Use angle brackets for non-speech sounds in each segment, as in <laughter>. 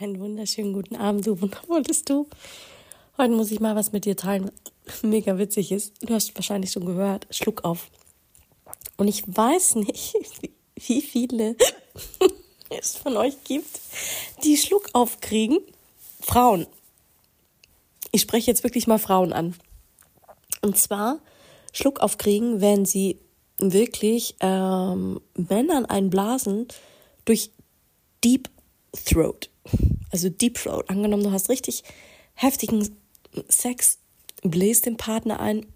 Einen wunderschönen guten Abend, du wundervolles Du. Heute muss ich mal was mit dir teilen, mega witzig ist. Du hast wahrscheinlich schon gehört, Schluck auf. Und ich weiß nicht, <laughs> wie viele <laughs> es von euch gibt, die Schluck aufkriegen. Frauen. Ich spreche jetzt wirklich mal Frauen an. Und zwar Schluck aufkriegen, wenn sie wirklich ähm, Männern einblasen durch Deep Throat also Deep Throat. Angenommen, du hast richtig heftigen Sex, bläst den Partner ein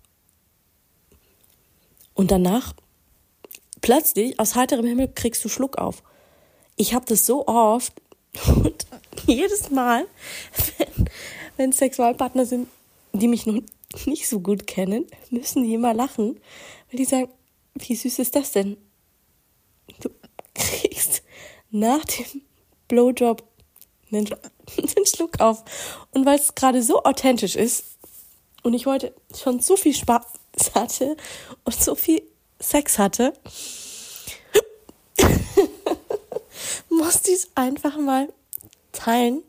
und danach plötzlich aus heiterem Himmel kriegst du Schluck auf. Ich habe das so oft <laughs> und jedes Mal, wenn, wenn Sexualpartner sind, die mich noch nicht so gut kennen, müssen die immer lachen, weil die sagen, wie süß ist das denn? Du kriegst nach dem Blowjob einen, einen <laughs> Schluck auf. Und weil es gerade so authentisch ist und ich heute schon so viel Spaß <laughs> hatte und so viel Sex hatte, <laughs> musste ich es einfach mal teilen.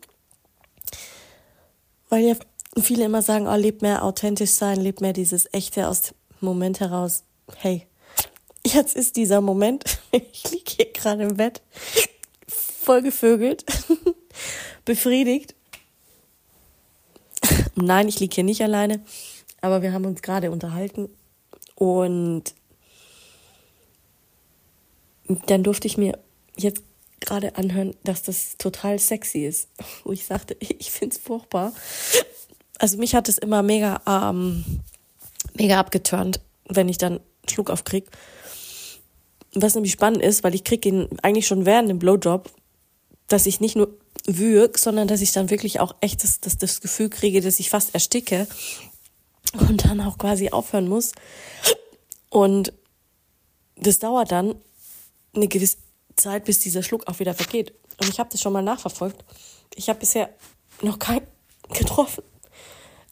Weil ja viele immer sagen, oh, lebt mehr authentisch sein, lebt mehr dieses Echte aus dem Moment heraus. Hey, jetzt ist dieser Moment. Ich liege hier gerade im Bett, voll gevögelt befriedigt. <laughs> Nein, ich liege hier nicht alleine, aber wir haben uns gerade unterhalten und dann durfte ich mir jetzt gerade anhören, dass das total sexy ist. <laughs> Wo ich sagte, <laughs> ich finde es furchtbar. Also mich hat es immer mega, ähm, mega abgeturnt, wenn ich dann Schluck aufkrieg. Was nämlich spannend ist, weil ich krieg ihn eigentlich schon während dem Blowjob, dass ich nicht nur würg, sondern dass ich dann wirklich auch echt das, das, das Gefühl kriege, dass ich fast ersticke und dann auch quasi aufhören muss. Und das dauert dann eine gewisse Zeit, bis dieser Schluck auch wieder vergeht. Und ich habe das schon mal nachverfolgt. Ich habe bisher noch keinen getroffen.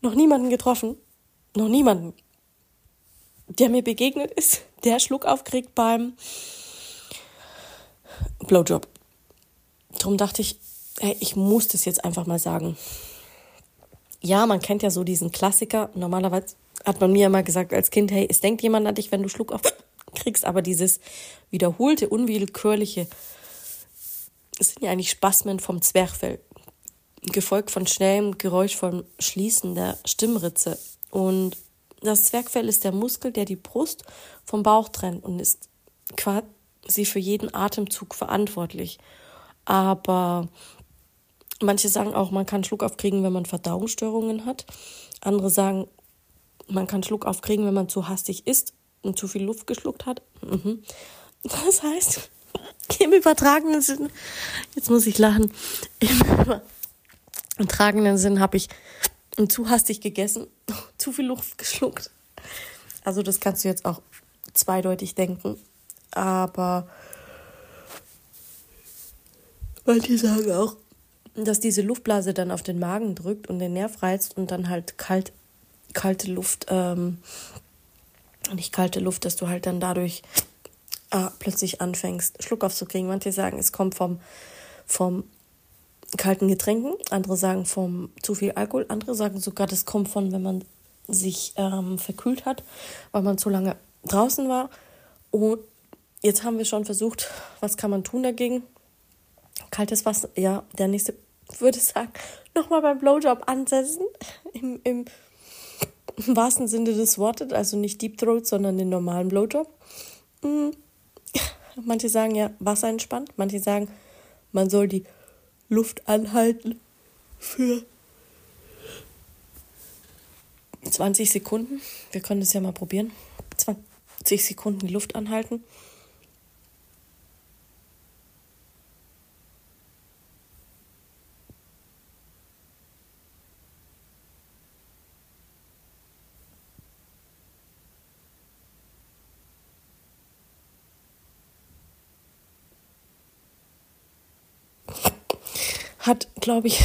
Noch niemanden getroffen. Noch niemanden, der mir begegnet ist, der Schluck aufkriegt beim Blowjob. Darum dachte ich, ich muss das jetzt einfach mal sagen. Ja, man kennt ja so diesen Klassiker. Normalerweise hat man mir immer gesagt als Kind, hey, es denkt jemand an dich, wenn du Schluck auf <laughs> kriegst, aber dieses wiederholte, unwillkürliche, es sind ja eigentlich Spasmen vom Zwerchfell, gefolgt von schnellem, geräuschvollem Schließen der Stimmritze. Und das Zwerchfell ist der Muskel, der die Brust vom Bauch trennt und ist quasi für jeden Atemzug verantwortlich. Aber Manche sagen auch, man kann Schluck aufkriegen, wenn man Verdauungsstörungen hat. Andere sagen, man kann Schluck aufkriegen, wenn man zu hastig isst und zu viel Luft geschluckt hat. Mhm. Das heißt, <laughs> im übertragenen Sinn, jetzt muss ich lachen, im übertragenen Sinn habe ich zu hastig gegessen, <laughs> zu viel Luft geschluckt. Also das kannst du jetzt auch zweideutig denken. Aber manche sagen auch, dass diese Luftblase dann auf den Magen drückt und den Nerv reizt und dann halt kalt, kalte Luft, ähm, nicht kalte Luft, dass du halt dann dadurch äh, plötzlich anfängst, Schluck aufzukriegen. Manche sagen, es kommt vom, vom kalten Getränken, andere sagen vom zu viel Alkohol, andere sagen sogar, das kommt von, wenn man sich ähm, verkühlt hat, weil man zu lange draußen war. Und jetzt haben wir schon versucht, was kann man tun dagegen? Kaltes Wasser, ja, der nächste würde sagen, <laughs> nochmal beim Blowjob ansetzen. <laughs> Im, Im, wahrsten Sinne des Wortes, also nicht Deep Throat, sondern den normalen Blowjob. Mhm. <laughs> Manche sagen ja, Wasser entspannt. Manche sagen, man soll die Luft anhalten für 20 Sekunden. Wir können das ja mal probieren. 20 Sekunden die Luft anhalten. Hat, glaube ich,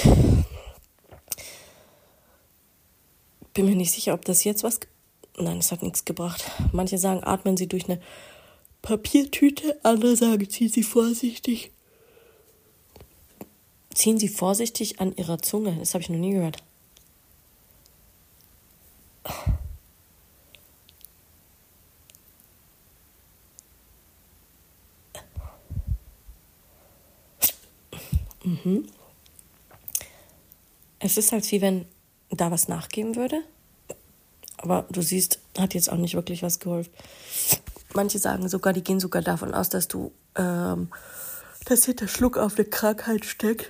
bin mir nicht sicher, ob das jetzt was. Nein, es hat nichts gebracht. Manche sagen, atmen Sie durch eine Papiertüte, andere sagen, ziehen Sie vorsichtig. Ziehen Sie vorsichtig an Ihrer Zunge. Das habe ich noch nie gehört. Mhm. Es ist halt wie wenn da was nachgeben würde. Aber du siehst, hat jetzt auch nicht wirklich was geholfen. Manche sagen sogar, die gehen sogar davon aus, dass du, ähm, dass hier der Schluck auf eine Krankheit steckt.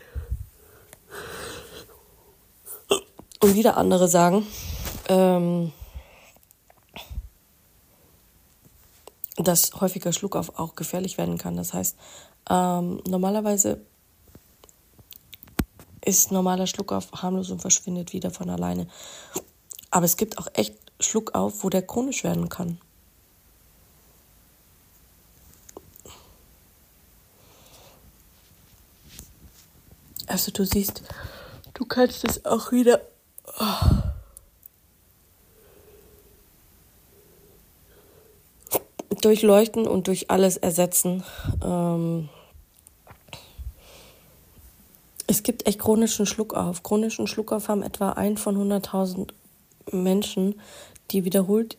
Und wieder andere sagen, ähm, dass häufiger Schluckauf auch gefährlich werden kann. Das heißt, ähm, normalerweise ist normaler Schluckauf harmlos und verschwindet wieder von alleine. Aber es gibt auch echt Schluckauf, wo der chronisch werden kann. Also du siehst, du kannst es auch wieder oh. durchleuchten und durch alles ersetzen. Ähm, es gibt echt chronischen Schluckauf. Chronischen Schluckauf haben etwa ein von 100.000 Menschen, die wiederholt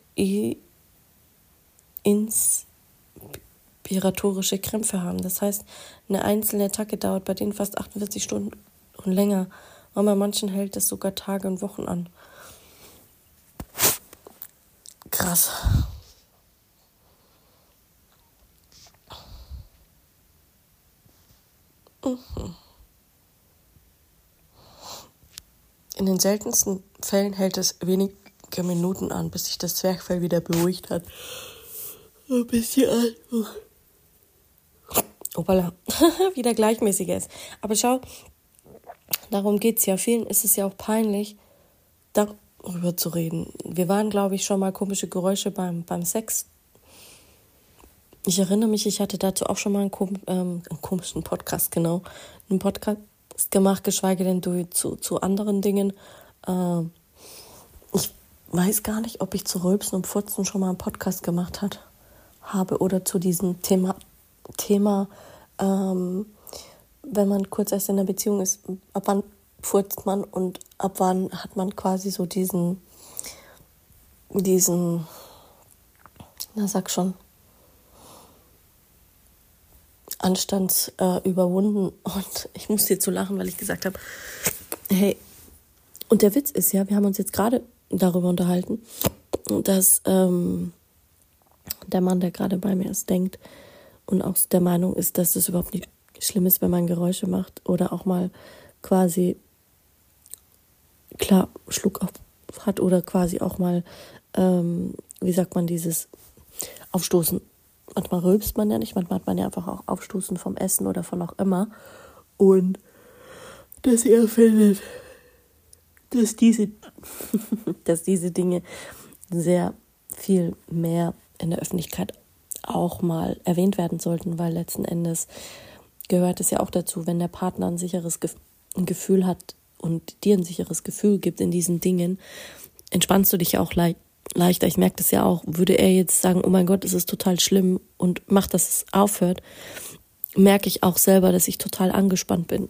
inspiratorische Krämpfe haben. Das heißt, eine einzelne Attacke dauert bei denen fast 48 Stunden und länger. Und bei manchen hält es sogar Tage und Wochen an. Krass. Mhm. In den seltensten Fällen hält es wenige Minuten an, bis sich das Zwerchfell wieder beruhigt hat. Ein bisschen an. Opala, <laughs> wieder gleichmäßiger ist. Aber schau, darum geht es ja. Vielen ist es ja auch peinlich, darüber zu reden. Wir waren, glaube ich, schon mal komische Geräusche beim, beim Sex. Ich erinnere mich, ich hatte dazu auch schon mal einen, ähm, einen komischen Podcast, genau. Einen Podcast gemacht, geschweige denn du zu, zu anderen Dingen. Äh, ich weiß gar nicht, ob ich zu Rülpsen und Furzen schon mal einen Podcast gemacht hat, habe oder zu diesem Thema, Thema ähm, wenn man kurz erst in der Beziehung ist, ab wann furzt man und ab wann hat man quasi so diesen, diesen, na sag schon, Anstands äh, überwunden. Und ich musste jetzt so lachen, weil ich gesagt habe, hey, und der Witz ist ja, wir haben uns jetzt gerade darüber unterhalten, dass ähm, der Mann, der gerade bei mir ist, denkt und auch der Meinung ist, dass es überhaupt nicht schlimm ist, wenn man Geräusche macht oder auch mal quasi klar Schluck auf hat oder quasi auch mal, ähm, wie sagt man, dieses Aufstoßen manchmal rülpst man ja nicht, manchmal hat man ja einfach auch Aufstoßen vom Essen oder von auch immer. Und dass er findet, dass diese, <laughs> dass diese Dinge sehr viel mehr in der Öffentlichkeit auch mal erwähnt werden sollten, weil letzten Endes gehört es ja auch dazu, wenn der Partner ein sicheres Gefühl hat und dir ein sicheres Gefühl gibt in diesen Dingen, entspannst du dich ja auch leicht leichter. Ich merke das ja auch. Würde er jetzt sagen, oh mein Gott, es ist total schlimm und macht, dass es aufhört, merke ich auch selber, dass ich total angespannt bin.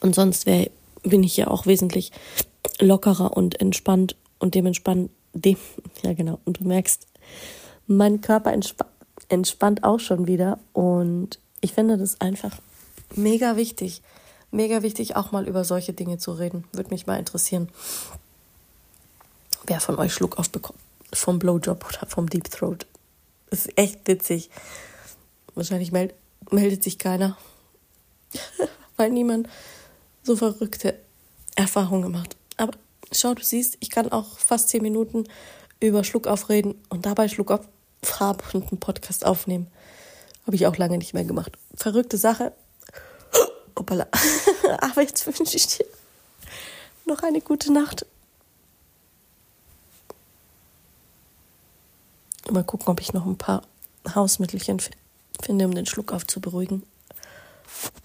Und sonst wär, bin ich ja auch wesentlich lockerer und entspannt und dementspannt, dem, <laughs> ja genau, und du merkst, mein Körper entspa entspannt auch schon wieder und ich finde das einfach mega wichtig, mega wichtig, auch mal über solche Dinge zu reden. Würde mich mal interessieren. Wer von euch Schluck aufbekommt? Vom Blowjob oder vom Deep Throat? Das ist echt witzig. Wahrscheinlich meld meldet sich keiner, <laughs> weil niemand so verrückte Erfahrungen macht. Aber schau, du siehst, ich kann auch fast zehn Minuten über Schluck aufreden und dabei Schluck auf haben und einen Podcast aufnehmen. Habe ich auch lange nicht mehr gemacht. Verrückte Sache. <gasps> Hoppala. <laughs> Aber jetzt wünsche ich dir noch eine gute Nacht. Mal gucken, ob ich noch ein paar Hausmittelchen finde, um den Schluck aufzuberuhigen.